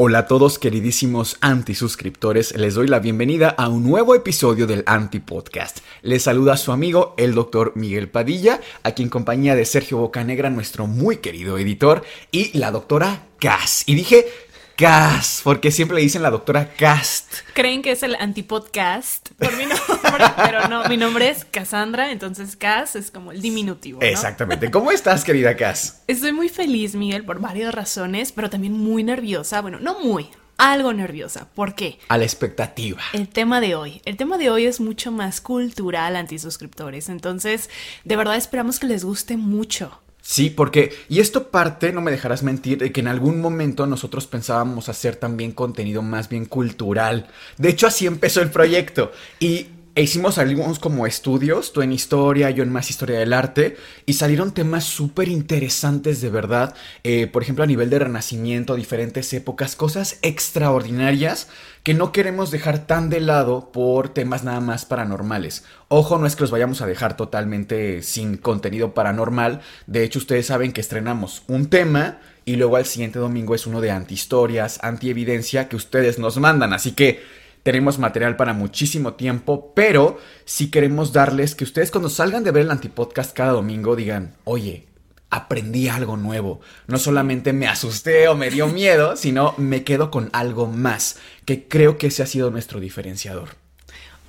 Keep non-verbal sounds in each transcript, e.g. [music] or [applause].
Hola a todos queridísimos antisuscriptores, les doy la bienvenida a un nuevo episodio del Anti Podcast. Les saluda su amigo el doctor Miguel Padilla, aquí en compañía de Sergio Bocanegra, nuestro muy querido editor, y la doctora Cass. Y dije Cast, porque siempre le dicen la doctora Cast. Creen que es el antipodcast por mi [laughs] nombre, pero no, mi nombre es Cassandra, entonces Cass es como el diminutivo. ¿no? Exactamente. ¿Cómo estás, querida Cass? Estoy muy feliz, Miguel, por varias razones, pero también muy nerviosa. Bueno, no muy, algo nerviosa. ¿Por qué? A la expectativa. El tema de hoy. El tema de hoy es mucho más cultural, antisuscriptores. Entonces, de verdad esperamos que les guste mucho. Sí, porque, y esto parte, no me dejarás mentir, de que en algún momento nosotros pensábamos hacer también contenido más bien cultural. De hecho, así empezó el proyecto. Y e hicimos algunos como estudios, tú en historia, yo en más historia del arte, y salieron temas súper interesantes de verdad, eh, por ejemplo a nivel de renacimiento, diferentes épocas, cosas extraordinarias que no queremos dejar tan de lado por temas nada más paranormales. Ojo, no es que los vayamos a dejar totalmente sin contenido paranormal, de hecho ustedes saben que estrenamos un tema y luego al siguiente domingo es uno de antihistorias, antievidencia que ustedes nos mandan, así que tenemos material para muchísimo tiempo, pero si queremos darles que ustedes cuando salgan de ver el antipodcast cada domingo digan, oye, aprendí algo nuevo. No solamente me asusté o me dio miedo, sino me quedo con algo más, que creo que ese ha sido nuestro diferenciador.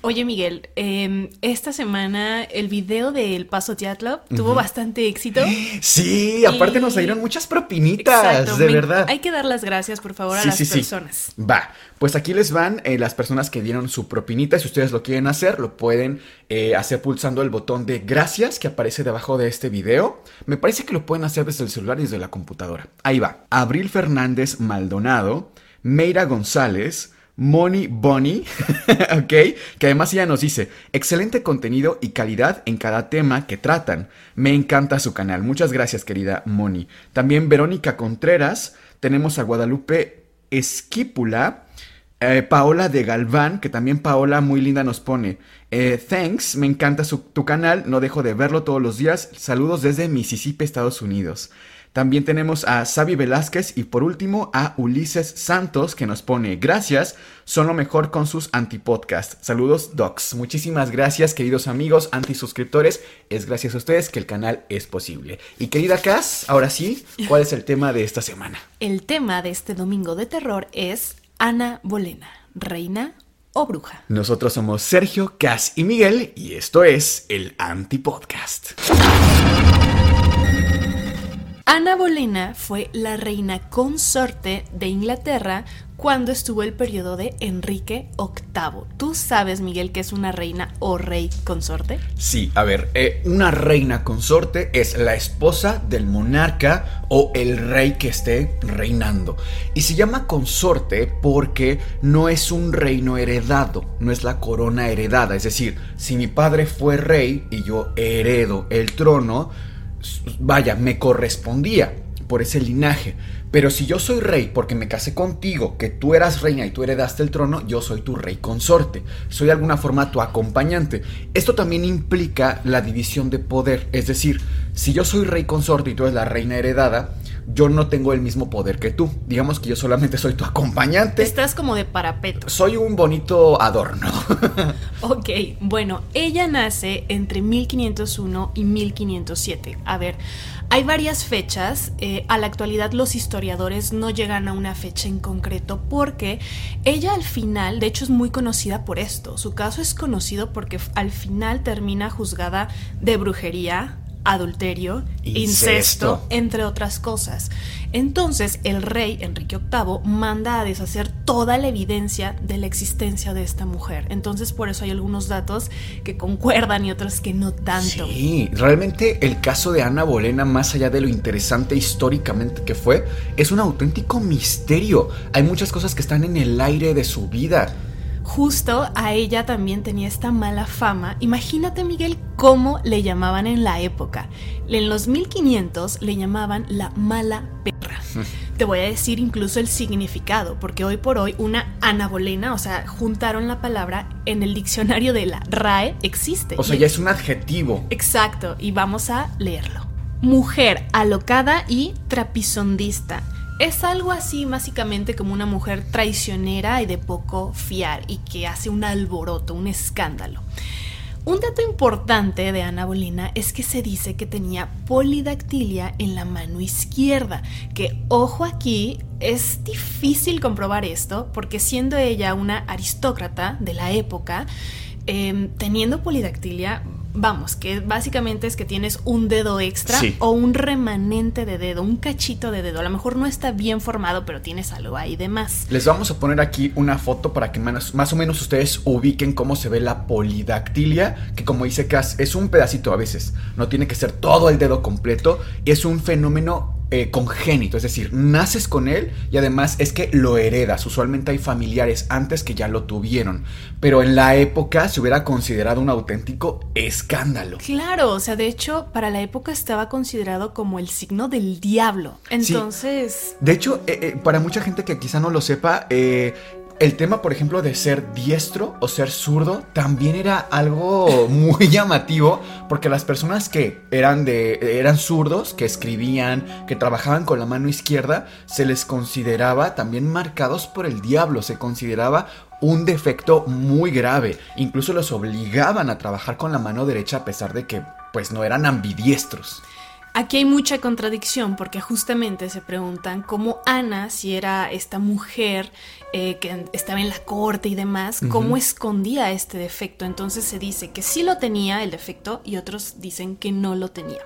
Oye Miguel, eh, esta semana el video del Paso Teatro tuvo bastante éxito. Sí, aparte Y- nos salieron muchas propinitas, Exacto, de me- verdad. Hay que dar las gracias, por favor, a Sí, las sí, sí. personas. Va, pues aquí les van eh, las personas que dieron su propinita. Si ustedes lo quieren hacer, lo pueden eh, hacer pulsando el botón de gracias que aparece debajo de este video. Me parece que lo pueden hacer desde el celular y desde la computadora. Ahí va. Abril Fernández Maldonado, Meira González. Moni Bonnie, [laughs] ok, que además ella nos dice, excelente contenido y calidad en cada tema que tratan. Me encanta su canal. Muchas gracias, querida Moni. También Verónica Contreras, tenemos a Guadalupe Esquípula, eh, Paola de Galván, que también Paola muy linda nos pone. eh, thanks, me encanta su- tu canal, no dejo de verlo todos los días. Saludos desde Mississippi, Estados Unidos. También tenemos a Xavi Velázquez y por último a Ulises Santos que nos pone gracias, son lo mejor con sus antipodcasts. Saludos docs. Muchísimas gracias queridos amigos antisuscriptores. Es gracias a ustedes que el canal es posible. Y querida Cass, ahora sí, ¿cuál es el tema de esta semana? El tema de este domingo de terror es Ana Bolena, reina o bruja. Nosotros somos Sergio, Cass y Miguel y esto es el Antipodcast. Ana Bolena fue la reina consorte de Inglaterra cuando estuvo el periodo de Enrique VIII. ¿Tú sabes, Miguel, que es una reina o rey consorte? Sí, a ver, eh, una reina consorte es la esposa del monarca o el rey que esté reinando. Y se llama consorte porque no es un reino heredado, no es la corona heredada. Es decir, si mi padre fue rey y yo heredo el trono, vaya, me correspondía por ese linaje. Pero si yo soy rey porque me casé contigo, que tú eras reina y tú heredaste el trono, yo soy tu rey consorte. Soy de alguna forma tu acompañante. Esto también implica la división de poder. Es decir, si yo soy rey consorte y tú eres la reina heredada, yo no tengo el mismo poder que tú. Digamos que yo solamente soy tu acompañante. Estás como de parapeto. Soy un bonito adorno. [laughs] Ok, bueno, ella nace entre 1501 y 1507. A ver, hay varias fechas. eh, a la actualidad los historiadores no llegan a una fecha en concreto porque ella al final, de hecho es muy conocida por esto. Su caso es conocido porque al final termina juzgada de brujería, adulterio, incesto. Incesto. entre otras cosas. Entonces el rey Enrique VIII manda a deshacer toda la evidencia de la existencia de esta mujer. Entonces por eso hay algunos datos que concuerdan y otros que no tanto. Sí, realmente el caso de Ana Bolena, más allá de lo interesante históricamente que fue, es un auténtico misterio. Hay muchas cosas que están en el aire de su vida. Justo a ella también tenía esta mala fama. Imagínate, Miguel, cómo le llamaban en la época. En los 1500 le llamaban la mala perra. [laughs] Te voy a decir incluso el significado, porque hoy por hoy una anabolena, o sea, juntaron la palabra en el diccionario de la RAE, existe. O sea, ya es un adjetivo. Exacto, y vamos a leerlo. Mujer alocada y trapisondista. Es algo así básicamente como una mujer traicionera y de poco fiar y que hace un alboroto, un escándalo. Un dato importante de Ana Bolena es que se dice que tenía polidactilia en la mano izquierda, que ojo aquí, es difícil comprobar esto porque siendo ella una aristócrata de la época, eh, teniendo polidactilia, vamos, que básicamente es que tienes un dedo extra Sí. o un remanente de dedo, un cachito de dedo. A lo mejor no está bien formado, pero tienes algo ahí de más. Les vamos a poner aquí una foto para que más, más o menos ustedes ubiquen cómo se ve la polidactilia, que como dice Cass, es un pedacito a veces, no tiene que ser todo el dedo completo, y es un fenómeno eh, congénito, es decir, naces con él y además es que lo heredas. Usualmente hay familiares antes que ya lo tuvieron, pero en la época se hubiera considerado un auténtico escándalo. Claro, o sea, de hecho, para la época estaba considerado como el signo del diablo. Entonces, De hecho, eh, eh, para mucha gente que quizá no lo sepa, eh, el tema, por ejemplo, de ser diestro o ser zurdo también era algo [laughs] muy llamativo porque las personas que eran de eran zurdos, que escribían, que trabajaban con la mano izquierda, se les consideraba también marcados por el diablo, se consideraba un defecto muy grave. Incluso los obligaban a trabajar con la mano derecha a pesar de que pues no eran ambidiestros. Aquí hay mucha contradicción porque justamente se preguntan cómo Ana, si era esta mujer eh, que estaba en la corte y demás, cómo escondía este defecto. Entonces se dice que sí lo tenía el defecto y otros dicen que no lo tenía.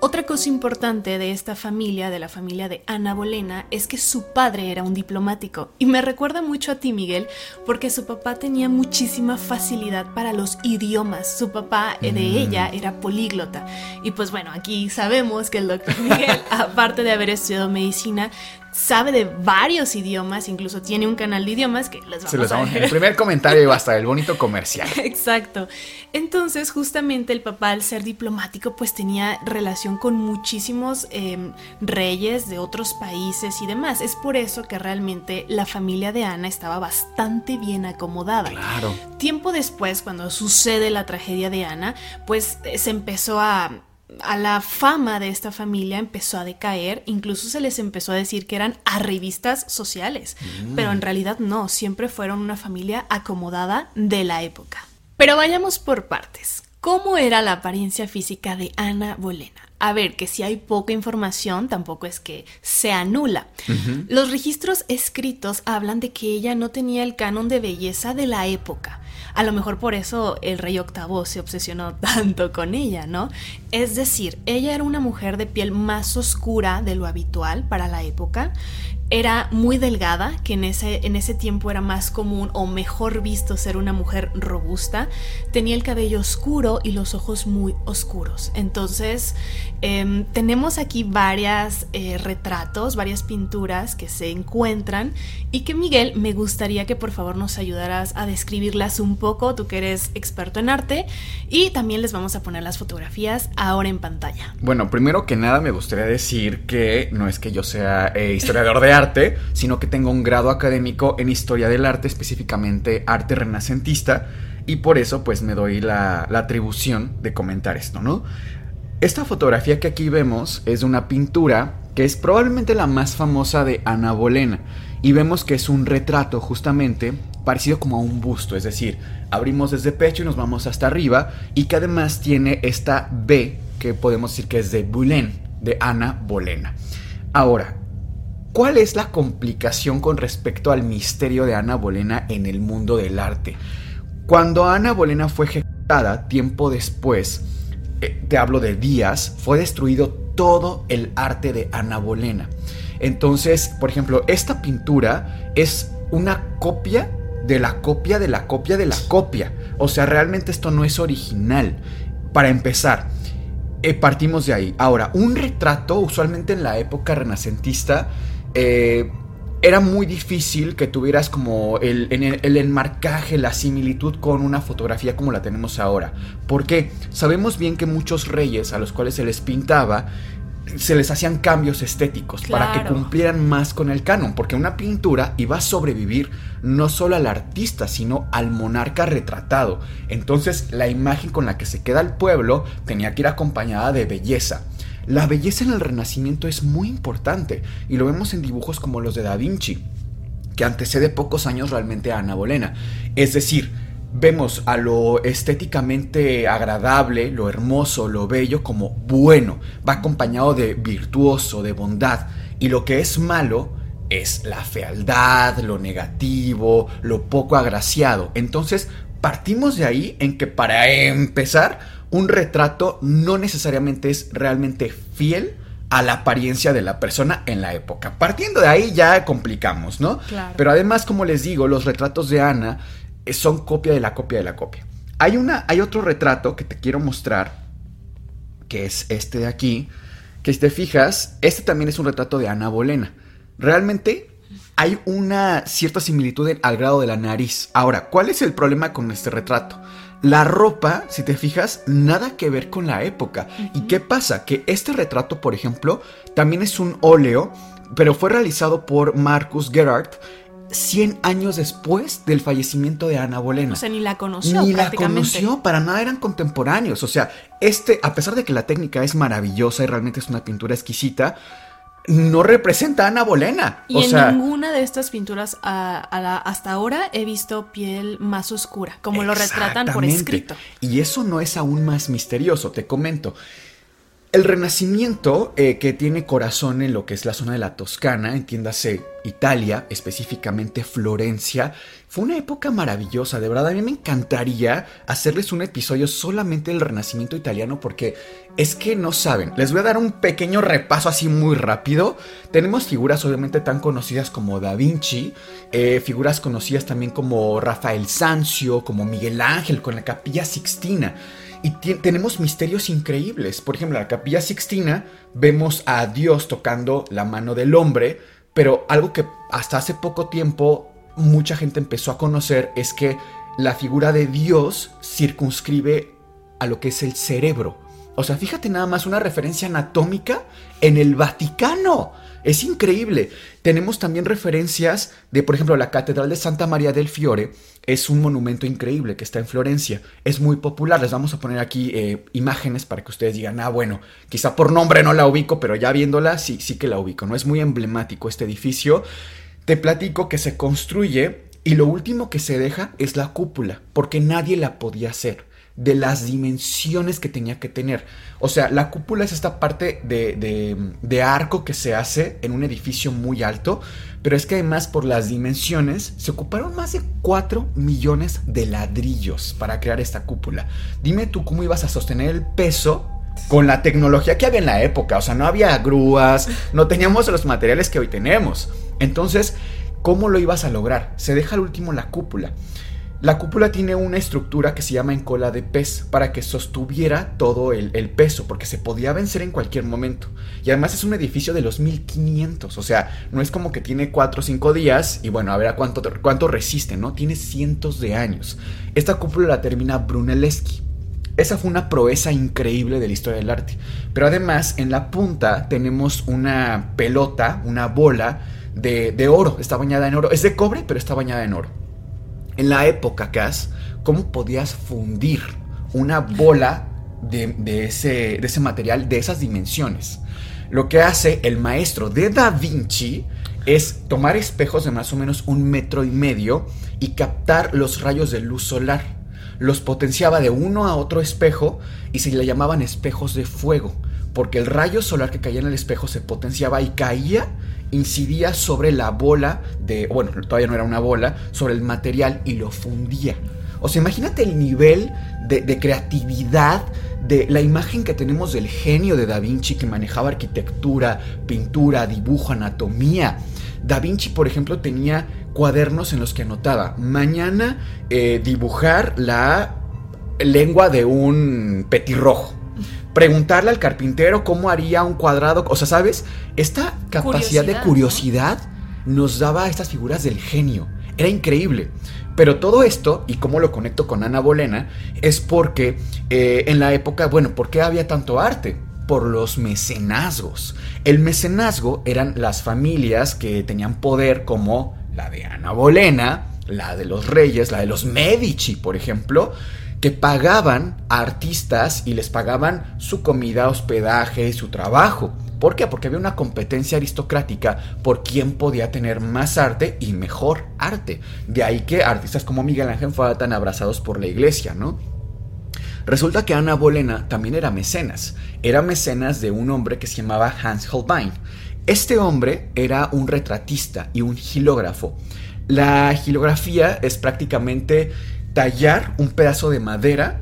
Otra cosa importante de esta familia, de la familia de Ana Bolena, es que su padre era un diplomático. Y me recuerda mucho a ti, Miguel, porque su papá tenía muchísima facilidad para los idiomas. Su papá eh, de ella era políglota. Y pues bueno, aquí sabemos que el doctor [laughs] Miguel, aparte de haber estudiado medicina, sabe de varios idiomas, incluso tiene un canal de idiomas que les vamos Se los a damos en el primer comentario y hasta el [laughs] bonito comercial. Exacto. Entonces, justamente el papá, al ser diplomático, pues tenía relación con muchísimos eh, reyes de otros países y demás. Es por eso que realmente la familia de Ana estaba bastante bien acomodada. Claro. Tiempo después, cuando sucede la tragedia de Ana, pues eh, se empezó a a la fama de esta familia empezó a decaer, incluso se les empezó a decir que eran arribistas sociales, pero en realidad no, siempre fueron una familia acomodada de la época. Pero vayamos por partes. ¿Cómo era la apariencia física de Ana Bolena? A ver, que si hay poca información, tampoco es que se anula. Los registros escritos hablan de que ella no tenía el canon de belleza de la época. A lo mejor por eso el rey octavo se obsesionó [laughs] tanto con ella, ¿no? Es decir, ella era una mujer de piel más oscura de lo habitual para la época. Era muy delgada, que en ese, en ese tiempo era más común o mejor visto ser una mujer robusta. Tenía el cabello oscuro y los ojos muy oscuros. Entonces, eh, tenemos aquí varias eh, retratos, varias pinturas que se encuentran y que Miguel, me gustaría que por favor nos ayudaras a describirlas un poco, tú que eres experto en arte, y también les vamos a poner las fotografías ahora en pantalla. Bueno, primero que nada me gustaría decir que no es que yo sea eh, historiador de arte, sino que tengo un grado académico en historia del arte, específicamente arte renacentista, y por eso pues me doy la, la atribución de comentar esto, ¿no? Esta fotografía que aquí vemos es de una pintura que es probablemente la más famosa de Ana Bolena. Y vemos que es un retrato justamente parecido como a un busto, es decir, abrimos desde pecho y nos vamos hasta arriba y que además tiene esta B que podemos decir que es de Boulén, de Ana Bolena. Ahora, ¿cuál es la complicación con respecto al misterio de Ana Bolena en el mundo del arte? Cuando Ana Bolena fue ejecutada tiempo después, eh, te hablo de días, fue destruido todo el arte de Ana Bolena. Entonces, por ejemplo, esta pintura es una copia de la copia de la copia de la copia. O sea, realmente esto no es original. Para empezar, eh, partimos de ahí. Ahora, un retrato, usualmente en la época renacentista, eh, era muy difícil que tuvieras como el, el, enmarcaje, la similitud con una fotografía como la tenemos ahora. Porque sabemos bien que muchos reyes a los cuales se les pintaba se les hacían cambios estéticos para que cumplieran más con el canon, porque una pintura iba a sobrevivir no solo al artista, sino al monarca retratado. Entonces la imagen con la que se queda el pueblo tenía que ir acompañada de belleza. La belleza en el Renacimiento es muy importante y lo vemos en dibujos como los de Da Vinci, que antecede pocos años realmente a Ana Bolena. Es decir, vemos a lo estéticamente agradable, lo hermoso, lo bello como bueno, va acompañado de virtuoso, de bondad, y lo que es malo es la fealdad, lo negativo, lo poco agraciado. Entonces, partimos de ahí en que para empezar, un retrato no necesariamente es realmente fiel a la apariencia de la persona en la época. Partiendo de ahí ya complicamos, ¿no? Pero además, como les digo, los retratos de Ana son copia de la copia de la copia. Hay, una, hay otro retrato que te quiero mostrar, que es este de aquí, que si te fijas, este también es un retrato de Ana Bolena. Realmente hay una cierta similitud al grado de la nariz. Ahora, ¿cuál es el problema con este retrato? La ropa, si te fijas, nada que ver con la época. ¿Y qué pasa? Que este retrato, por ejemplo, también es un óleo, pero fue realizado por Marcus Gerhardt 100 años después del fallecimiento de Ana Bolena. O sea, ni la conoció. Ni la conoció, para nada eran contemporáneos. O sea, este, a pesar de que la técnica es maravillosa y realmente es una pintura exquisita, no representa a Ana Bolena. Y en ninguna de estas pinturas hasta ahora he visto piel más oscura, como lo retratan por escrito. Y eso no es aún más misterioso, te comento. El Renacimiento, eh, que tiene corazón en lo que es la zona de la Toscana, entiéndase Italia, específicamente Florencia, fue una época maravillosa, de verdad a mí me encantaría hacerles un episodio solamente del Renacimiento italiano porque es que no saben, les voy a dar un pequeño repaso así muy rápido, tenemos figuras obviamente tan conocidas como Da Vinci, eh, figuras conocidas también como Rafael Sanzio, como Miguel Ángel con la capilla Sixtina, y tenemos misterios increíbles. Por ejemplo, en la capilla Sixtina vemos a Dios tocando la mano del hombre, pero algo que hasta hace poco tiempo mucha gente empezó a conocer es que la figura de Dios circunscribe a lo que es el cerebro. O sea, fíjate nada más una referencia anatómica en el Vaticano. Es increíble. Tenemos también referencias de, por ejemplo, la Catedral de Santa María del Fiore. Es un monumento increíble que está en Florencia. Es muy popular. Les vamos a poner aquí eh, imágenes para que ustedes digan, ah, bueno, quizá por nombre no la ubico, pero ya viéndola sí, sí que la ubico. No es muy emblemático este edificio. Te platico que se construye y lo último que se deja es la cúpula, porque nadie la podía hacer de las dimensiones que tenía que tener. O sea, la cúpula es esta parte de, de, arco que se hace en un edificio muy alto, pero es que además por las dimensiones se ocuparon más de 4 millones de ladrillos para crear esta cúpula. Dime tú cómo ibas a sostener el peso con la tecnología que había en la época. O sea, no había grúas, no teníamos los materiales que hoy tenemos. Entonces, ¿cómo lo ibas a lograr? Se deja al último la cúpula. La cúpula tiene una estructura que se llama en cola de pez para que sostuviera todo el, peso, porque se podía vencer en cualquier momento. Y además es un edificio de los 1500, o sea, no es como que tiene 4 o 5 días y bueno, a ver a cuánto, cuánto resiste, ¿no? Tiene cientos de años. Esta cúpula la termina Brunelleschi. Esa fue una proeza increíble de la historia del arte. Pero además, en la punta tenemos una pelota, una bola de, de oro. Está bañada en oro. Es de cobre, pero está bañada en oro en la época, Cass, cómo podías fundir una bola de, ese, de ese material, de esas dimensiones. Lo que hace el maestro de Da Vinci es tomar espejos de más o menos un metro y medio y captar los rayos de luz solar. Los potenciaba de uno a otro espejo y se le llamaban espejos de fuego, porque el rayo solar que caía en el espejo se potenciaba y caía incidía sobre la bola de, bueno, todavía no era una bola, sobre el material y lo fundía. O sea, imagínate el nivel de, creatividad de la imagen que tenemos del genio de Da Vinci que manejaba arquitectura, pintura, dibujo, anatomía. Da Vinci, por ejemplo, tenía cuadernos en los que anotaba, mañana eh, dibujar la lengua de un petirrojo. Preguntarle al carpintero cómo haría un cuadrado. O sea, ¿sabes? Esta capacidad de curiosidad nos daba estas figuras del genio. Era increíble. Pero todo esto, y cómo lo conecto con Ana Bolena, es porque eh, en la época, bueno, ¿por qué había tanto arte? Por los mecenazgos. El mecenazgo eran las familias que tenían poder como la de Ana Bolena, la de los reyes, la de los Medici, por ejemplo, que pagaban a artistas y les pagaban su comida, hospedaje y su trabajo. ¿Por qué? Porque había una competencia aristocrática por quién podía tener más arte y mejor arte. De ahí que artistas como Miguel Ángel fueran tan abrazados por la iglesia, ¿no? Resulta que Ana Bolena también era mecenas. Era mecenas de un hombre que se llamaba Hans Holbein. Este hombre era un retratista y un gilógrafo. La gilografía es prácticamente tallar un pedazo de madera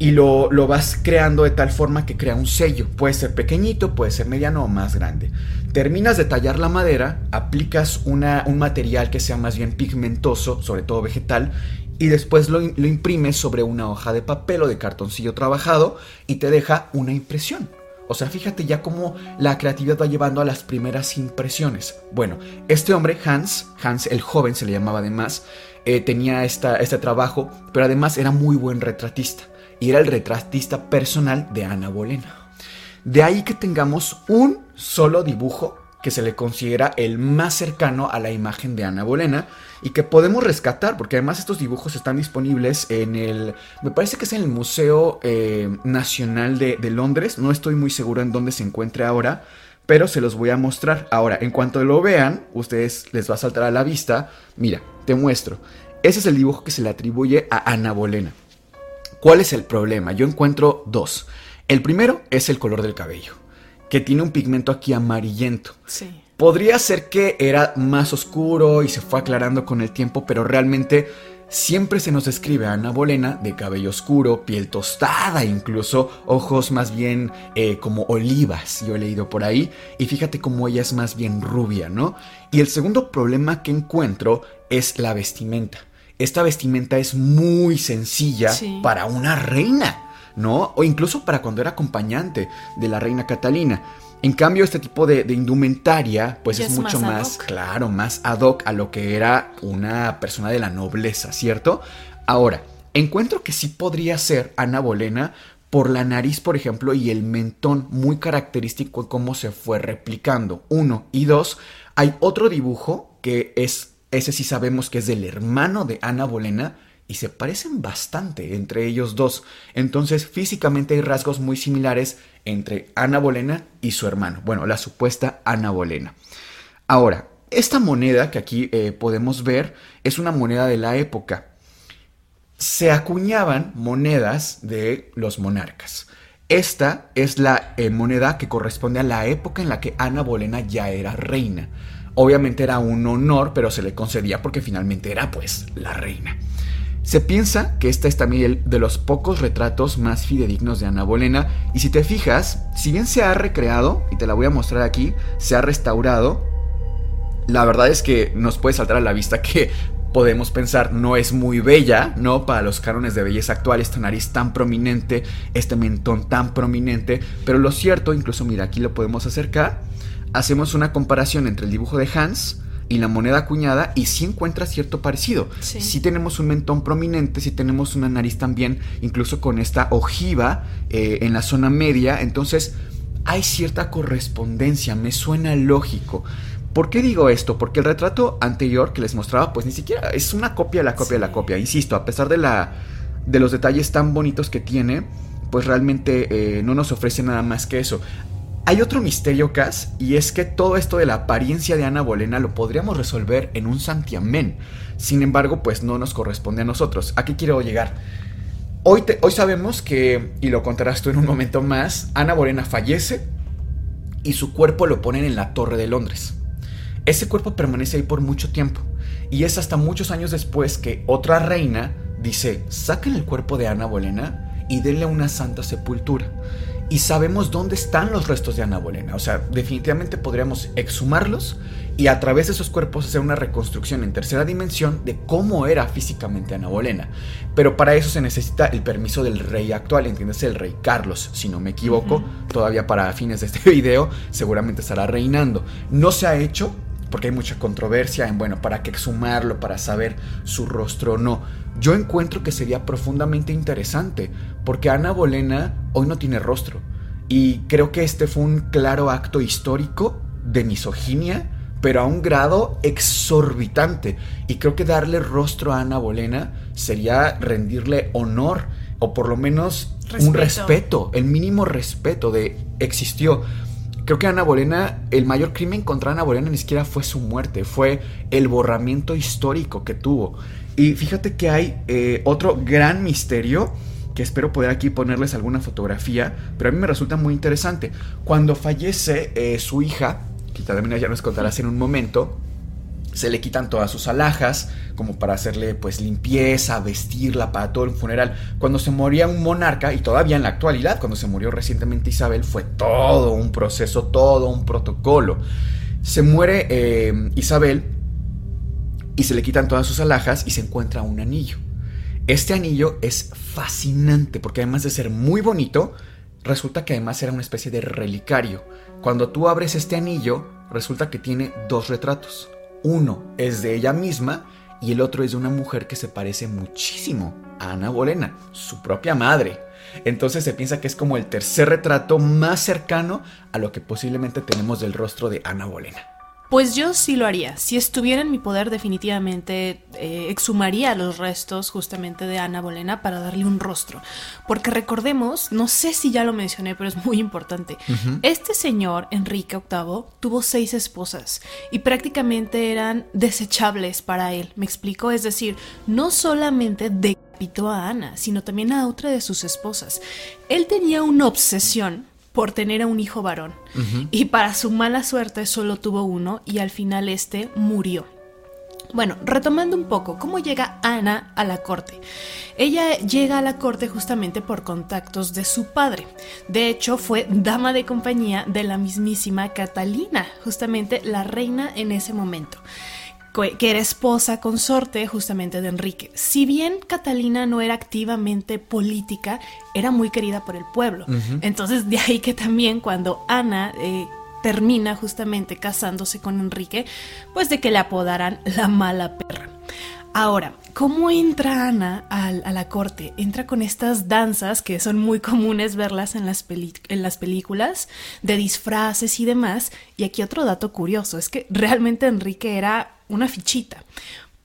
y lo, vas creando de tal forma que crea un sello. Puede ser pequeñito, puede ser mediano o más grande. Terminas de tallar la madera, aplicas una, un material que sea más bien pigmentoso, sobre todo vegetal, y después lo, lo imprimes sobre una hoja de papel o de cartoncillo trabajado y te deja una impresión. O sea, fíjate ya cómo la creatividad va llevando a las primeras impresiones. Bueno, este hombre, Hans, Hans el joven se le llamaba además, eh, tenía este trabajo, pero además era muy buen retratista y era el retratista personal de Ana Bolena. De ahí que tengamos un solo dibujo que se le considera el más cercano a la imagen de Ana Bolena y que podemos rescatar, porque además estos dibujos están disponibles en el, me parece que es en el Museo eh, Nacional de, de Londres, no estoy muy seguro en dónde se encuentre ahora, pero se los voy a mostrar. Ahora, en cuanto lo vean, ustedes les va a saltar a la vista, mira, te muestro. Ese es el dibujo que se le atribuye a Ana Bolena. ¿Cuál es el problema? Yo encuentro dos. El primero es el color del cabello, que tiene un pigmento aquí amarillento. Sí. Podría ser que era más oscuro y se fue aclarando con el tiempo, pero realmente siempre se nos describe a Ana Bolena de cabello oscuro, piel tostada, incluso ojos más bien eh, como olivas, yo he leído por ahí, y fíjate cómo ella es más bien rubia, ¿no? Y el segundo problema que encuentro es la vestimenta esta vestimenta es muy sencilla para una reina, ¿no? O incluso para cuando era acompañante de la reina Catalina. En cambio, este tipo de, indumentaria, pues es, mucho más, claro, más ad hoc a lo que era una persona de la nobleza, ¿cierto? Ahora, encuentro que sí podría ser Ana Bolena por la nariz, por ejemplo, y el mentón muy característico de cómo se fue replicando. Uno. Y dos, hay otro dibujo que es ese sí sabemos que es del hermano de Ana Bolena y se parecen bastante entre ellos dos. Entonces físicamente hay rasgos muy similares entre Ana Bolena y su hermano. Bueno, la supuesta Ana Bolena. Ahora, esta moneda que aquí eh, podemos ver es una moneda de la época. Se acuñaban monedas de los monarcas. Esta es la eh, moneda que corresponde a la época en la que Ana Bolena ya era reina. Obviamente era un honor, pero se le concedía porque finalmente era pues la reina. Se piensa que esta es también de los pocos retratos más fidedignos de Ana Bolena y si te fijas, si bien se ha recreado, y te la voy a mostrar aquí, se ha restaurado, la verdad es que nos puede saltar a la vista que podemos pensar no es muy bella, ¿no? Para los cánones de belleza actual, esta nariz tan prominente, este mentón tan prominente, pero lo cierto, incluso mira, aquí lo podemos acercar, hacemos una comparación entre el dibujo de Hans y la moneda acuñada y sí encuentra cierto parecido. Sí. tenemos un mentón prominente, sí tenemos una nariz también, incluso con esta ojiva eh, en la zona media, entonces hay cierta correspondencia, me suena lógico. ¿Por qué digo esto? Porque el retrato anterior que les mostraba, pues ni siquiera es una copia de la copia de la copia. Insisto, a pesar de, la, de los detalles tan bonitos que tiene, pues realmente eh, no nos ofrece nada más que eso. Hay otro misterio, Cas, y es que todo esto de la apariencia de Ana Bolena lo podríamos resolver en un santiamén. Sin embargo, pues no nos corresponde a nosotros. ¿A qué quiero llegar? Hoy, hoy sabemos que, y lo contarás tú en un momento más, Ana Bolena fallece y su cuerpo lo ponen en la Torre de Londres. Ese cuerpo permanece ahí por mucho tiempo y es hasta muchos años después que otra reina dice, saquen el cuerpo de Ana Bolena y denle una santa sepultura. Y sabemos dónde están los restos de Ana Bolena. O sea, definitivamente podríamos exhumarlos y a través de esos cuerpos hacer una reconstrucción en tercera dimensión de cómo era físicamente Ana Bolena. Pero para eso se necesita el permiso del rey actual, entiéndase el rey Carlos, si no me equivoco, todavía para fines de este [laughs] video seguramente estará reinando. No se ha hecho porque hay mucha controversia en, bueno, para qué exhumarlo, para saber su rostro o no. Yo encuentro que sería profundamente interesante, porque Ana Bolena hoy no tiene rostro. Y creo que este fue un claro acto histórico de misoginia pero a un grado exorbitante. Y creo que darle rostro a Ana Bolena sería rendirle honor, o por lo menos un respeto, el mínimo respeto de existió. Creo que Ana Bolena, el mayor crimen contra Ana Bolena ni siquiera fue su muerte, fue el borramiento histórico que tuvo. Y fíjate que hay eh, otro gran misterio que espero poder aquí ponerles alguna fotografía, pero a mí me resulta muy interesante. Cuando fallece eh, su hija, que también ya nos contarás en un momento, se le quitan todas sus alhajas, como para hacerle pues limpieza, vestirla para todo el funeral. Cuando se moría un monarca, y todavía en la actualidad, cuando se murió recientemente Isabel, fue todo un proceso, todo un protocolo. Se muere eh, Isabel y se le quitan todas sus alhajas y se encuentra un anillo. Este anillo es fascinante porque además de ser muy bonito, resulta que además era una especie de relicario. Cuando tú abres este anillo, resulta que tiene dos retratos. Uno es de ella misma y el otro es de una mujer que se parece muchísimo a Ana Bolena, su propia madre. Entonces se piensa que es como el tercer retrato más cercano a lo que posiblemente tenemos del rostro de Ana Bolena. Pues yo sí lo haría. Si estuviera en mi poder, definitivamente eh, exhumaría los restos justamente de Ana Bolena para darle un rostro. Porque recordemos, no sé si ya lo mencioné, pero es muy importante. Este señor, Enrique VIII, tuvo seis esposas y prácticamente eran desechables para él. ¿Me explico? Es decir, no solamente decapitó a Ana, sino también a otra de sus esposas. Él tenía una obsesión por tener a un hijo varón. Y para su mala suerte solo tuvo uno y al final este murió. Bueno, retomando un poco, ¿cómo llega Ana a la corte? Ella llega a la corte justamente por contactos de su padre. De hecho, fue dama de compañía de la mismísima Catalina, justamente la reina en ese momento que era esposa consorte justamente de Enrique. Si bien Catalina no era activamente política, era muy querida por el pueblo. Entonces de ahí que también cuando Ana eh, termina justamente casándose con Enrique, pues de que le apodaran la mala perra. Ahora, ¿cómo entra Ana a, la corte? Entra con estas danzas que son muy comunes verlas en las, en las películas, de disfraces y demás. Y aquí otro dato curioso, es que realmente Enrique era una fichita,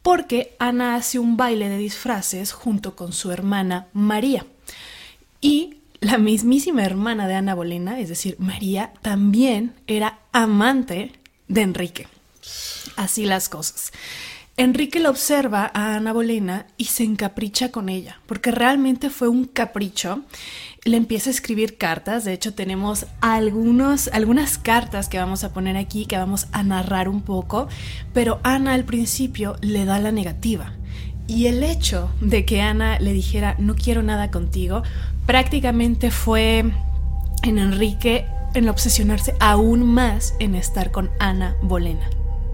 porque Ana hace un baile de disfraces junto con su hermana María. Y la mismísima hermana de Ana Bolena, es decir, María, también era amante de Enrique. Así las cosas. Enrique la observa a Ana Bolena y se encapricha con ella, porque realmente fue un capricho le empieza a escribir cartas. De hecho, tenemos algunos, algunas cartas que vamos a poner aquí, que vamos a narrar un poco, pero Ana al principio le da la negativa. Y el hecho de que Ana le dijera no quiero nada contigo, prácticamente fue en Enrique en obsesionarse aún más en estar con Ana Bolena.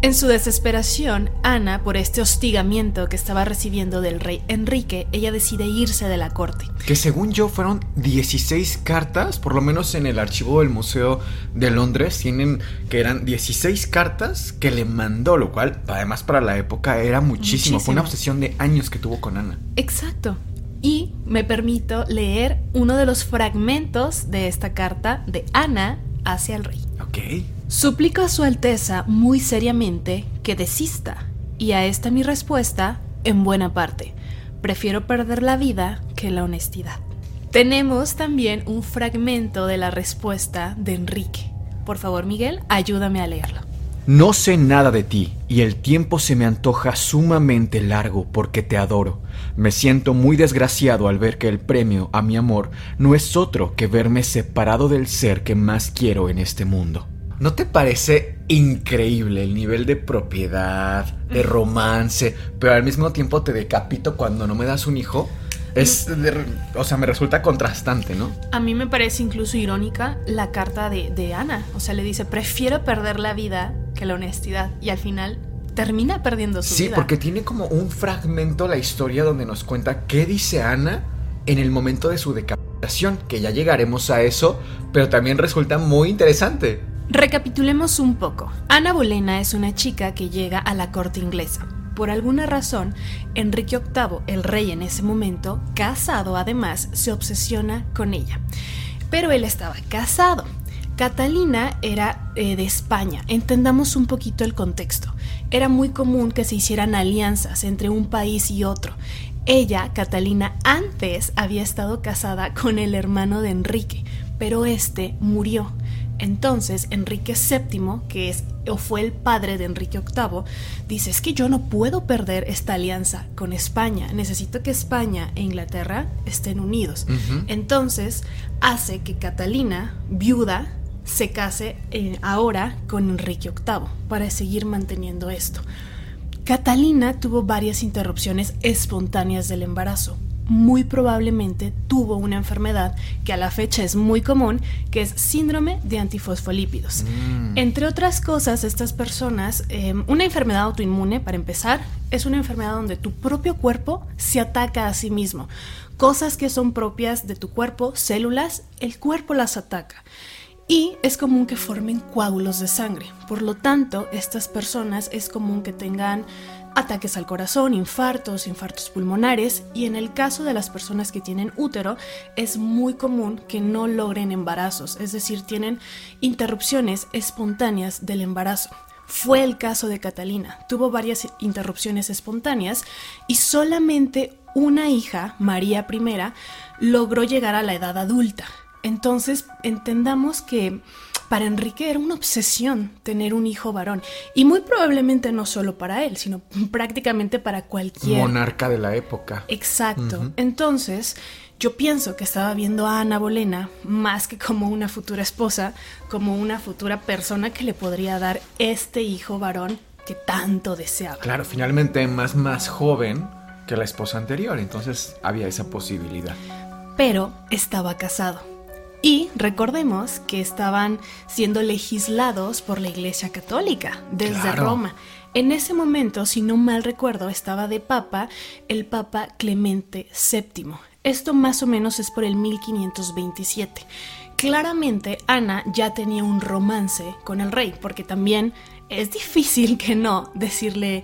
En su desesperación, Ana, por este hostigamiento que estaba recibiendo del rey Enrique, ella decide irse de la corte. Que según yo fueron 16 cartas, por lo menos en el archivo del Museo de Londres, tienen que eran 16 cartas que le mandó, lo cual además para la época era muchísimo. Fue una obsesión de años que tuvo con Ana. Exacto. Y me permito leer uno de los fragmentos de esta carta de Ana hacia el rey. Ok. Suplico a Su Alteza muy seriamente que desista, y a esta mi respuesta, en buena parte, prefiero perder la vida que la honestidad. Tenemos también un fragmento de la respuesta de Enrique. Por favor, Miguel, ayúdame a leerlo. No sé nada de ti y el tiempo se me antoja sumamente largo porque te adoro. Me siento muy desgraciado al ver que el premio a mi amor no es otro que verme separado del ser que más quiero en este mundo. ¿No te parece increíble el nivel de propiedad, de romance, pero al mismo tiempo te decapito cuando no me das un hijo? Es, o sea, me resulta contrastante, ¿no? A mí me parece incluso irónica la carta de, de Ana. O sea, le dice, prefiero perder la vida que la honestidad. Y al final termina perdiendo su Sí, vida. porque tiene como un fragmento la historia donde nos cuenta qué dice Ana en el momento de su decapitación, que ya llegaremos a eso, pero también resulta muy interesante. Recapitulemos un poco. Ana Bolena es una chica que llega a la corte inglesa. Por alguna razón, Enrique VIII, el rey en ese momento, casado además, se obsesiona con ella. Pero él estaba casado. Catalina era eh, de España. Entendamos un poquito el contexto. Era muy común que se hicieran alianzas entre un país y otro. Ella, Catalina, antes había estado casada con el hermano de Enrique, pero este murió. Entonces Enrique VII, que es o fue el padre de Enrique VIII, dice es que yo no puedo perder esta alianza con España, necesito que España e Inglaterra estén unidos. Entonces hace que Catalina, viuda, se case eh, ahora con Enrique VIII para seguir manteniendo esto. Catalina tuvo varias interrupciones espontáneas del embarazo. Muy probablemente tuvo una enfermedad que a la fecha es muy común, que es síndrome de antifosfolípidos. Entre otras cosas, estas personas, eh, una enfermedad autoinmune, para empezar, es una enfermedad donde tu propio cuerpo se ataca a sí mismo. Cosas que son propias de tu cuerpo, células, el cuerpo las ataca y es común que formen coágulos de sangre. Por lo tanto, estas personas es común que tengan ataques al corazón, infartos, infartos pulmonares y en el caso de las personas que tienen útero es muy común que no logren embarazos, es decir, tienen interrupciones espontáneas del embarazo. Fue el caso de Catalina, tuvo varias interrupciones espontáneas y solamente una hija, María I, logró llegar a la edad adulta. Entonces, entendamos que para Enrique era una obsesión tener un hijo varón. Y muy probablemente no solo para él, sino prácticamente para cualquier... Monarca de la época. Exacto. Entonces, yo pienso que estaba viendo a Ana Bolena más que como una futura esposa, como una futura persona que le podría dar este hijo varón que tanto deseaba. Claro, finalmente más más joven que la esposa anterior, entonces había esa posibilidad. pero estaba casado. Y recordemos que estaban siendo legislados por la Iglesia Católica desde Claro. Roma. En ese momento, si no mal recuerdo, estaba de papa el Papa Clemente VII. Esto más o menos es por el 1527. Claramente Ana ya tenía un romance con el rey, porque también es difícil que no decirle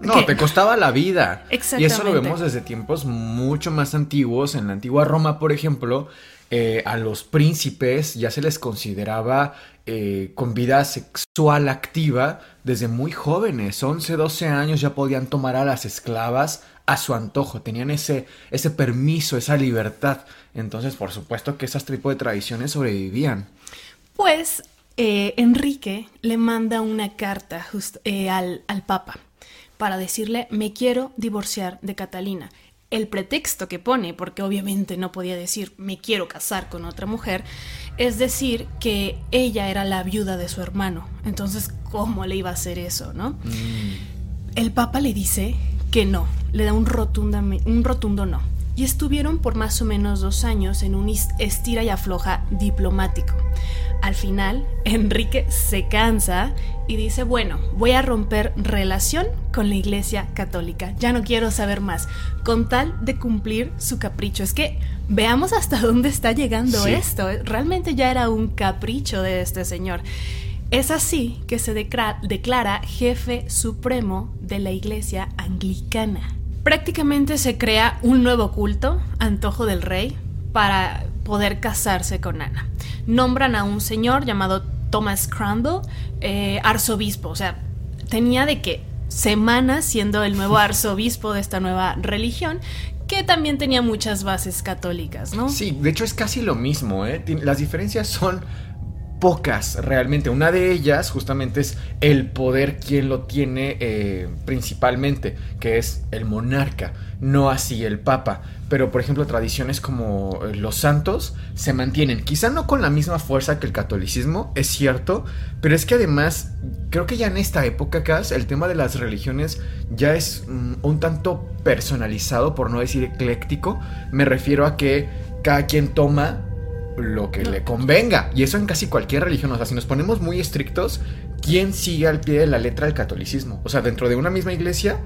No, te costaba la vida. Y eso lo Exactamente. vemos desde tiempos mucho más antiguos. En la antigua Roma, por ejemplo, eh, a los príncipes ya se les consideraba eh, con vida sexual activa desde muy jóvenes. 11, 12 años ya podían tomar a las esclavas a su antojo. Tenían ese, ese permiso, esa libertad. Entonces, por supuesto que esas tipo de tradiciones sobrevivían. Pues eh, Enrique le manda una carta just- al, al Papa para decirle me quiero divorciar de Catalina. El pretexto que pone, porque obviamente no podía decir me quiero casar con otra mujer, es decir que ella era la viuda de su hermano. Entonces, ¿cómo le iba a hacer eso, no? El Papa le dice que no, le da un, un rotundo no. Y estuvieron por más o menos dos años en un estira y afloja diplomático. Al final, Enrique se cansa y dice, bueno, voy a romper relación con la Iglesia Católica. Ya no quiero saber más, con tal de cumplir su capricho. Es que veamos hasta [laughs] dónde está llegando Sí. esto. Realmente ya era un capricho de este señor. Es así que se declara jefe supremo de la iglesia anglicana. Prácticamente se crea un nuevo culto, Antojo del Rey, para poder casarse con Ana. Nombran a un señor llamado Thomas Crandall eh, arzobispo, o sea, tenía de que semanas siendo el nuevo [laughs] arzobispo de esta nueva religión, que también tenía muchas bases católicas, ¿no? Sí, de hecho es casi lo mismo, ¿eh? Las diferencias son pocas realmente. Una de ellas justamente es el poder quien lo tiene eh, principalmente, que es el monarca, no así el papa. Pero por ejemplo tradiciones como eh, los santos se mantienen, quizá no con la misma fuerza que el catolicismo, es cierto, pero es que además creo que ya en esta época, el tema de las religiones ya es mm, un tanto personalizado, por no decir ecléctico. Me refiero a que cada quien toma lo que le convenga. Y eso en casi cualquier religión. O sea, si nos ponemos muy estrictos, ¿quién sigue al pie de la letra el catolicismo? O sea, dentro de una misma iglesia,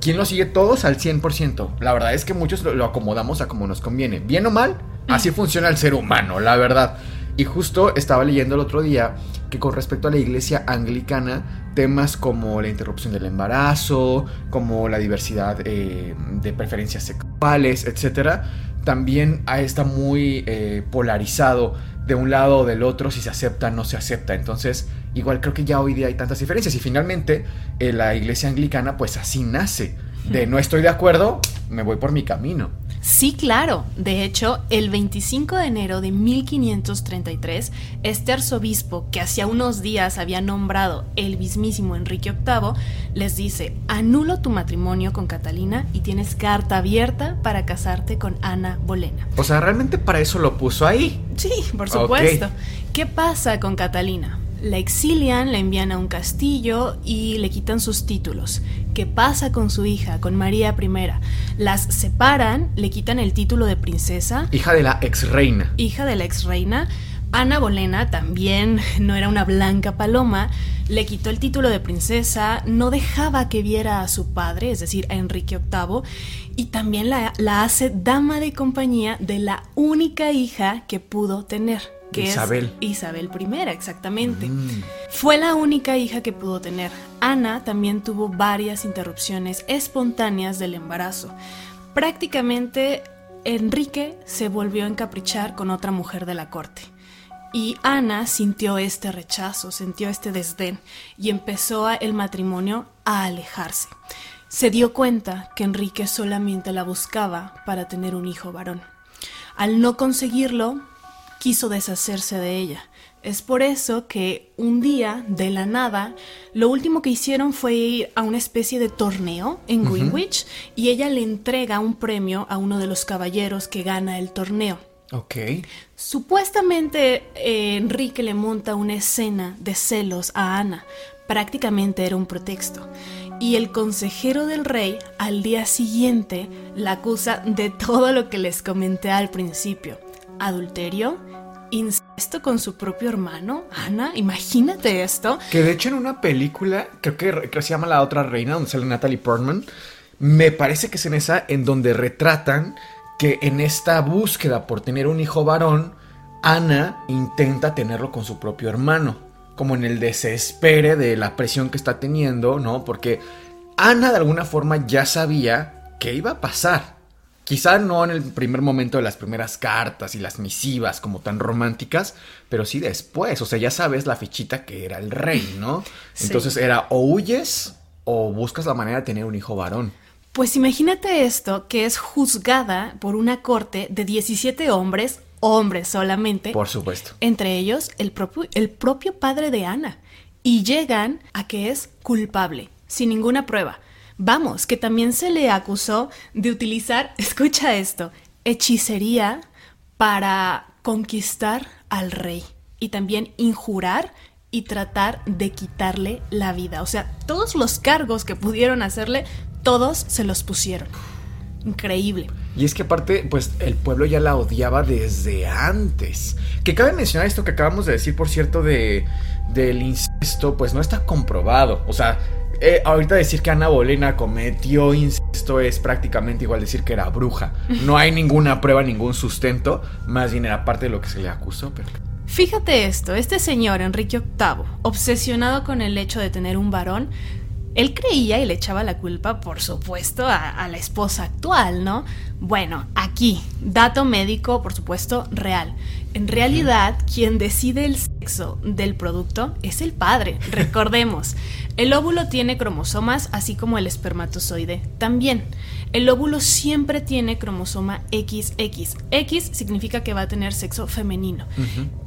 ¿quién lo sigue todos al 100%? La verdad es que muchos lo, acomodamos a como nos conviene. Bien o mal, así funciona el ser humano, la verdad. Y justo estaba leyendo el otro día que con respecto a la iglesia anglicana, temas como la interrupción del embarazo, como la diversidad eh, de preferencias sexuales, etcétera, también está muy eh, polarizado de un lado o del otro si se acepta o no se acepta. Entonces, igual creo que ya hoy día hay tantas diferencias. Y finalmente, eh, la iglesia anglicana, pues así nace. De no estoy de acuerdo, me voy por mi camino. Sí, claro. De hecho, el 25 de enero de 1533, este arzobispo, que hacía unos días había nombrado el mismísimo Enrique VIII, les dice, anulo tu matrimonio con Catalina y tienes carta abierta para casarte con Ana Bolena. O sea, realmente para eso lo puso ahí. Sí, por supuesto. ¿Qué pasa con Catalina? La exilian, la envían a un castillo y le quitan sus títulos. ¿Qué pasa con su hija, con María I? Las separan, le quitan el título de princesa. Hija de la ex reina. Hija de la ex reina. Ana Bolena también no era una blanca paloma, le quitó el título de princesa, no dejaba que viera a su padre, es decir, a Enrique VIII, y también la, la hace dama de compañía de la única hija que pudo tener que Isabel. es Isabel I, exactamente. Mm. Fue la única hija que pudo tener. Ana también tuvo varias interrupciones espontáneas del embarazo. Prácticamente Enrique se volvió a encaprichar con otra mujer de la corte. Y Ana sintió este rechazo, sintió este desdén y empezó el matrimonio a alejarse. Se dio cuenta que Enrique solamente la buscaba para tener un hijo varón. Al no conseguirlo, quiso deshacerse de ella. Es por eso que un día, de la nada, lo último que hicieron fue ir a una especie de torneo en Greenwich y ella le entrega un premio a uno de los caballeros que gana el torneo. Ok. Supuestamente eh, Enrique le monta una escena de celos a Ana. Prácticamente era un pretexto. Y el consejero del rey al día siguiente la acusa de todo lo que les comenté al principio adulterio, incesto con su propio hermano. Ana, imagínate esto. Que de hecho en una película, creo que, se llama La otra reina, donde sale Natalie Portman, me parece que es en esa en donde retratan que en esta búsqueda por tener un hijo varón, Ana intenta tenerlo con su propio hermano, como en el desespere de la presión que está teniendo, ¿no? Porque Ana de alguna forma ya sabía que iba a pasar. Quizá no en el primer momento de las primeras cartas y las misivas como tan románticas, pero sí después. O sea, ya sabes la fichita que era el rey, ¿no? Entonces era o huyes o buscas la manera de tener un hijo varón. Pues imagínate esto, que es juzgada por una corte de 17 hombres, hombres solamente. Por supuesto. Entre ellos el propio, el propio padre de Ana. Y llegan a que es culpable, sin ninguna prueba. Vamos, que también se le acusó de utilizar, [laughs] escucha esto, hechicería para conquistar al rey y también injurar y tratar de quitarle la vida. O sea, todos los cargos que pudieron hacerle, todos se los pusieron. Increíble. Y es que aparte, pues el pueblo ya la odiaba desde antes. Que cabe mencionar esto que acabamos de decir, por cierto, de del incesto, pues no está comprobado. O sea, eh, ahorita decir que Ana Bolena cometió incesto es prácticamente igual decir que era bruja. No hay ninguna prueba, ningún sustento. Más bien era parte de lo que se le acusó. Fíjate esto, este señor Enrique VIII, obsesionado con el hecho de tener un varón, él creía y le echaba la culpa, por supuesto, a, la esposa actual, ¿no? Bueno, aquí, dato médico, por supuesto, real. En realidad, quien decide el sexo del producto es el padre, [laughs] recordemos. El óvulo tiene cromosomas así como el espermatozoide también. El óvulo siempre tiene cromosoma XX. X significa que va a tener sexo femenino.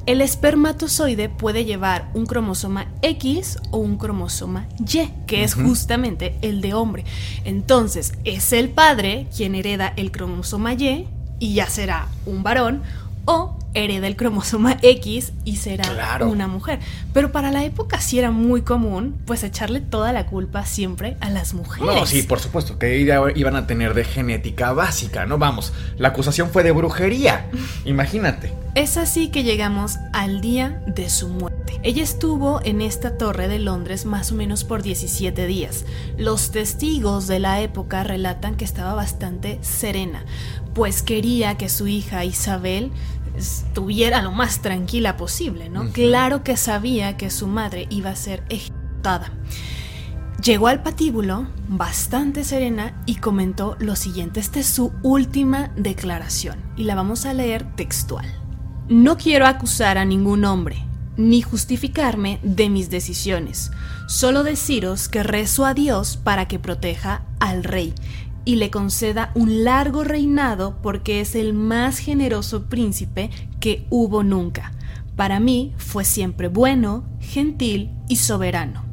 El espermatozoide puede llevar un cromosoma X o un cromosoma Y, que es justamente el de hombre. Entonces, es el padre quien hereda el cromosoma Y y ya será un varón o hereda el cromosoma X y será una mujer. Pero para la época sí era muy común, pues echarle toda la culpa siempre a las mujeres. No, sí, por supuesto, que iban a tener de genética básica, ¿no? Vamos, la acusación fue de brujería, [laughs] imagínate. Es así que llegamos al día de su muerte. Ella estuvo en esta torre de Londres más o menos por 17 días. Los testigos de la época relatan que estaba bastante serena, pues quería que su hija Isabel estuviera lo más tranquila posible, ¿no? Claro que sabía que su madre iba a ser ejecutada. Llegó al patíbulo bastante serena y comentó lo siguiente. Esta es su última declaración y la vamos a leer textual. No quiero acusar a ningún hombre, ni justificarme de mis decisiones. Solo deciros que rezo a Dios para que proteja al rey y le conceda un largo reinado porque es el más generoso príncipe que hubo nunca. Para mí fue siempre bueno, gentil y soberano.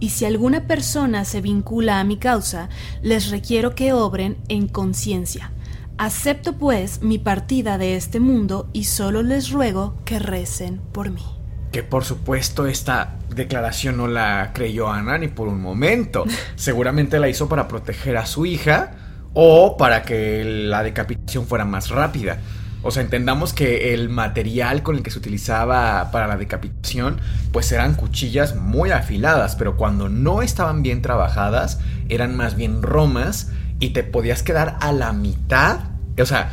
Y si alguna persona se vincula a mi causa, les requiero que obren en conciencia. Acepto pues mi partida de este mundo y solo les ruego que recen por mí. Que por supuesto esta declaración no la creyó Ana ni por un momento. [laughs] Seguramente la hizo para proteger a su hija o para que la decapitación fuera más rápida. O sea, entendamos que el material con el que se utilizaba para la decapitación, pues eran cuchillas muy afiladas, pero cuando no estaban bien trabajadas, eran más bien romas y te podías quedar a la mitad. O sea,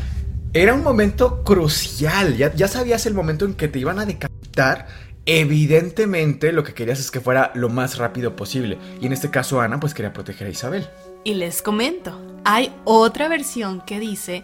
era un momento crucial. Ya, ya sabías el momento en que te iban a decapitar Evidentemente lo que querías es que fuera lo más rápido posible. Y en este caso Ana pues quería proteger a Isabel. Y les comento, hay otra versión que dice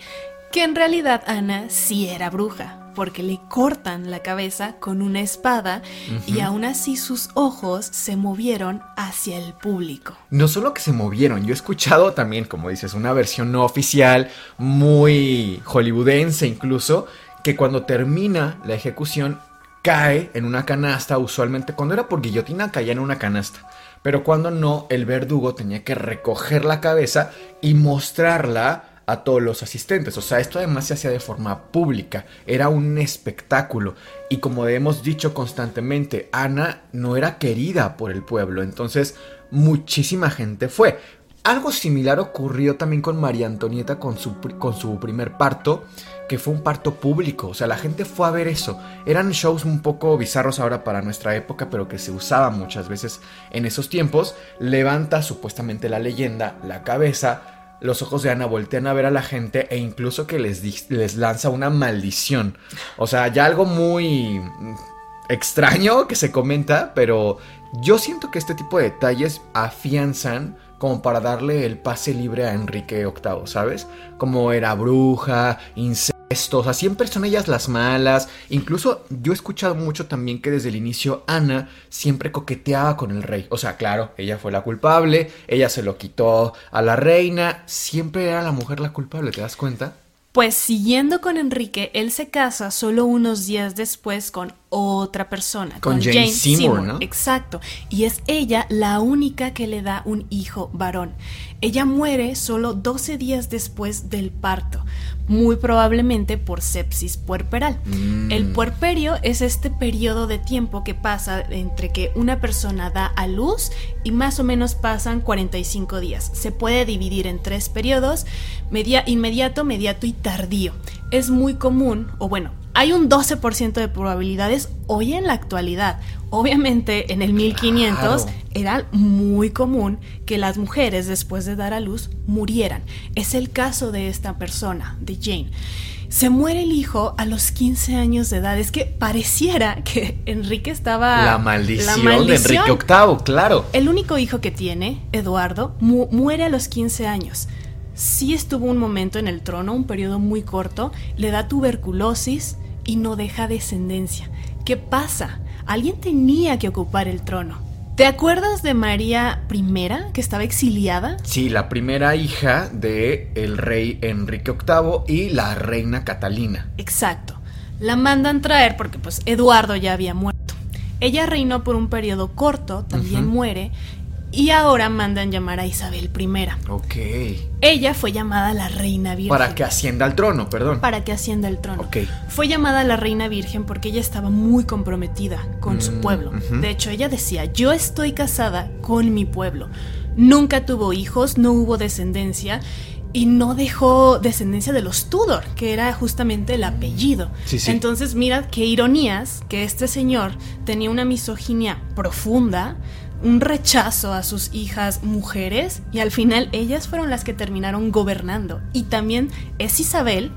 que en realidad Ana sí era bruja, porque le cortan la cabeza con una espada y aún así sus ojos se movieron hacia el público. No solo que se movieron, yo he escuchado también, como dices, una versión no oficial, muy hollywoodense incluso, que cuando termina la ejecución cae en una canasta, usualmente cuando era por guillotina caía en una canasta, pero cuando no, el verdugo tenía que recoger la cabeza y mostrarla a todos los asistentes. O sea, esto además se hacía de forma pública, era un espectáculo. Y como hemos dicho constantemente, Ana no era querida por el pueblo, entonces muchísima gente fue. Algo similar ocurrió también con María Antonieta con su, con su primer parto que fue un parto público, o sea, la gente fue a ver eso. Eran shows un poco bizarros ahora para nuestra época, pero que se usaban muchas veces en esos tiempos. Levanta supuestamente la leyenda, la cabeza, los ojos de Ana voltean a ver a la gente e incluso que les, les lanza una maldición. O sea, ya algo muy extraño que se comenta, pero yo siento que este tipo de detalles afianzan como para darle el pase libre a Enrique VIII, ¿sabes? Como era bruja, o sea, siempre son ellas las malas. Incluso yo he escuchado mucho también que desde el inicio Ana siempre coqueteaba con el rey. O sea, claro, ella fue la culpable, ella se lo quitó a la reina, siempre era la mujer la culpable, ¿te das cuenta? Pues siguiendo con Enrique, él se casa solo unos días después con otra persona, con, Jane, Seymour, ¿no? Exacto. Y es ella la única que le da un hijo varón. Ella muere solo 12 días después del parto, muy probablemente por sepsis puerperal. Mm. El puerperio es este periodo de tiempo que pasa entre que una persona da a luz y más o menos pasan 45 días. Se puede dividir en tres periodos, media, inmediato, mediato y tardío. Es muy común, o bueno, hay un 12% de probabilidades hoy en la actualidad. Obviamente en el 1500 era muy común que las mujeres después de dar a luz murieran. Es el caso de esta persona, de Jane. Se muere el hijo a los 15 años de edad. Es que pareciera que Enrique estaba... La maldición, de Enrique VIII, claro. El único hijo que tiene, Eduardo, muere a los 15 años. Sí estuvo un momento en el trono, un periodo muy corto, le da tuberculosis, y no deja descendencia. ¿Qué pasa? Alguien tenía que ocupar el trono. ¿Te acuerdas de María I, que estaba exiliada? Sí, la primera hija de el rey Enrique VIII y la reina Catalina. Exacto. La mandan traer porque pues Eduardo ya había muerto. Ella reinó por un periodo corto, también muere, y ahora mandan llamar a Isabel I. Ok. Ella fue llamada la Reina Virgen. Para que ascienda al trono, perdón. Para que ascienda al trono. Ok. Fue llamada la Reina Virgen porque ella estaba muy comprometida con su Mm, pueblo. De hecho, ella decía, yo estoy casada con mi pueblo. Nunca tuvo hijos, no hubo descendencia y no dejó descendencia de los Tudor, que era justamente el apellido. Sí, sí. Entonces, mira qué ironías que este señor tenía una misoginia profunda, un rechazo a sus hijas mujeres y al final ellas fueron las que terminaron gobernando. Y también es Isabel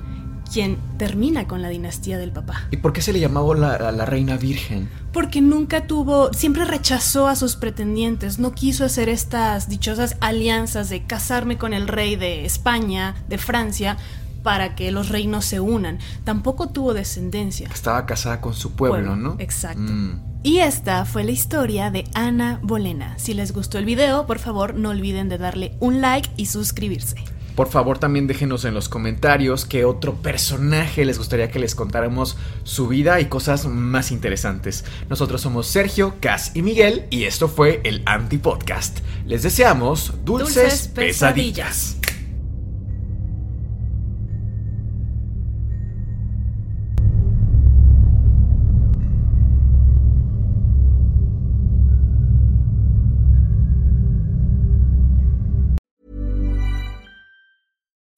quien termina con la dinastía del papá. ¿Y por qué se le llamaba la, la reina virgen? Porque nunca tuvo, siempre rechazó a sus pretendientes, no quiso hacer estas dichosas alianzas de casarme con el rey de España, de Francia, para que los reinos se unan. Tampoco tuvo descendencia. Estaba casada con su pueblo, Pueblo, ¿no? exacto. Mm. Y esta fue la historia de Ana Bolena. Si les gustó el video, por favor no olviden de darle un like y suscribirse. Por favor, también déjenos en los comentarios qué otro personaje les gustaría que les contáramos su vida y cosas más interesantes. Nosotros somos Sergio, Cas y Miguel y esto fue el Anti Podcast. Les deseamos dulces, Dulces pesadillas. pesadillas.